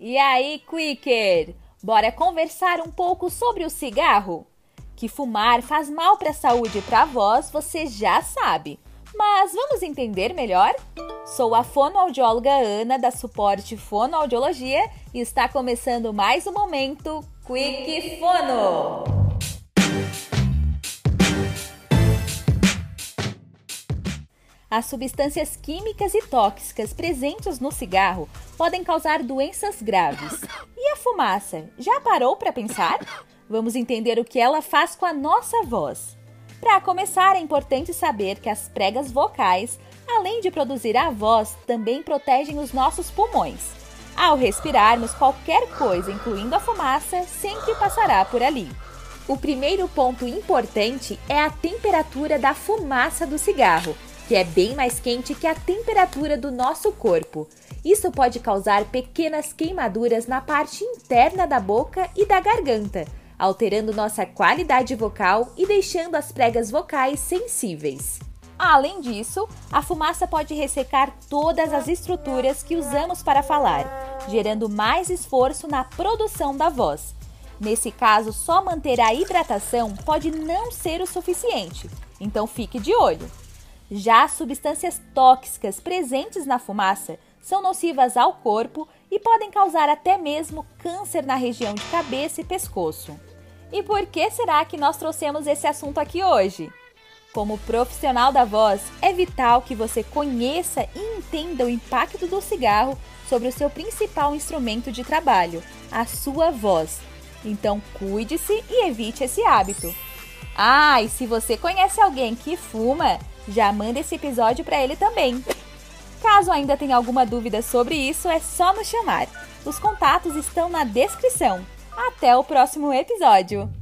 E aí, Quicker? Bora conversar um pouco sobre o cigarro? Que fumar faz mal para a saúde e para a voz, você já sabe. Mas vamos entender melhor? Sou a fonoaudióloga Ana da Suporte Fonoaudiologia e está começando mais um momento Quick Fono. As substâncias químicas e tóxicas presentes no cigarro podem causar doenças graves. E a fumaça? Já parou para pensar? Vamos entender o que ela faz com a nossa voz. Para começar, é importante saber que as pregas vocais, além de produzir a voz, também protegem os nossos pulmões. Ao respirarmos qualquer coisa, incluindo a fumaça, sempre passará por ali. O primeiro ponto importante é a temperatura da fumaça do cigarro que é bem mais quente que a temperatura do nosso corpo. Isso pode causar pequenas queimaduras na parte interna da boca e da garganta, alterando nossa qualidade vocal e deixando as pregas vocais sensíveis. Além disso, a fumaça pode ressecar todas as estruturas que usamos para falar, gerando mais esforço na produção da voz. Nesse caso, só manter a hidratação pode não ser o suficiente, então fique de olho. Já as substâncias tóxicas presentes na fumaça são nocivas ao corpo e podem causar até mesmo câncer na região de cabeça e pescoço. E por que será que nós trouxemos esse assunto aqui hoje? Como profissional da voz, é vital que você conheça e entenda o impacto do cigarro sobre o seu principal instrumento de trabalho, a sua voz. Então, cuide-se e evite esse hábito. Ah, e se você conhece alguém que fuma, já manda esse episódio para ele também. Caso ainda tenha alguma dúvida sobre isso, é só nos chamar. Os contatos estão na descrição. Até o próximo episódio!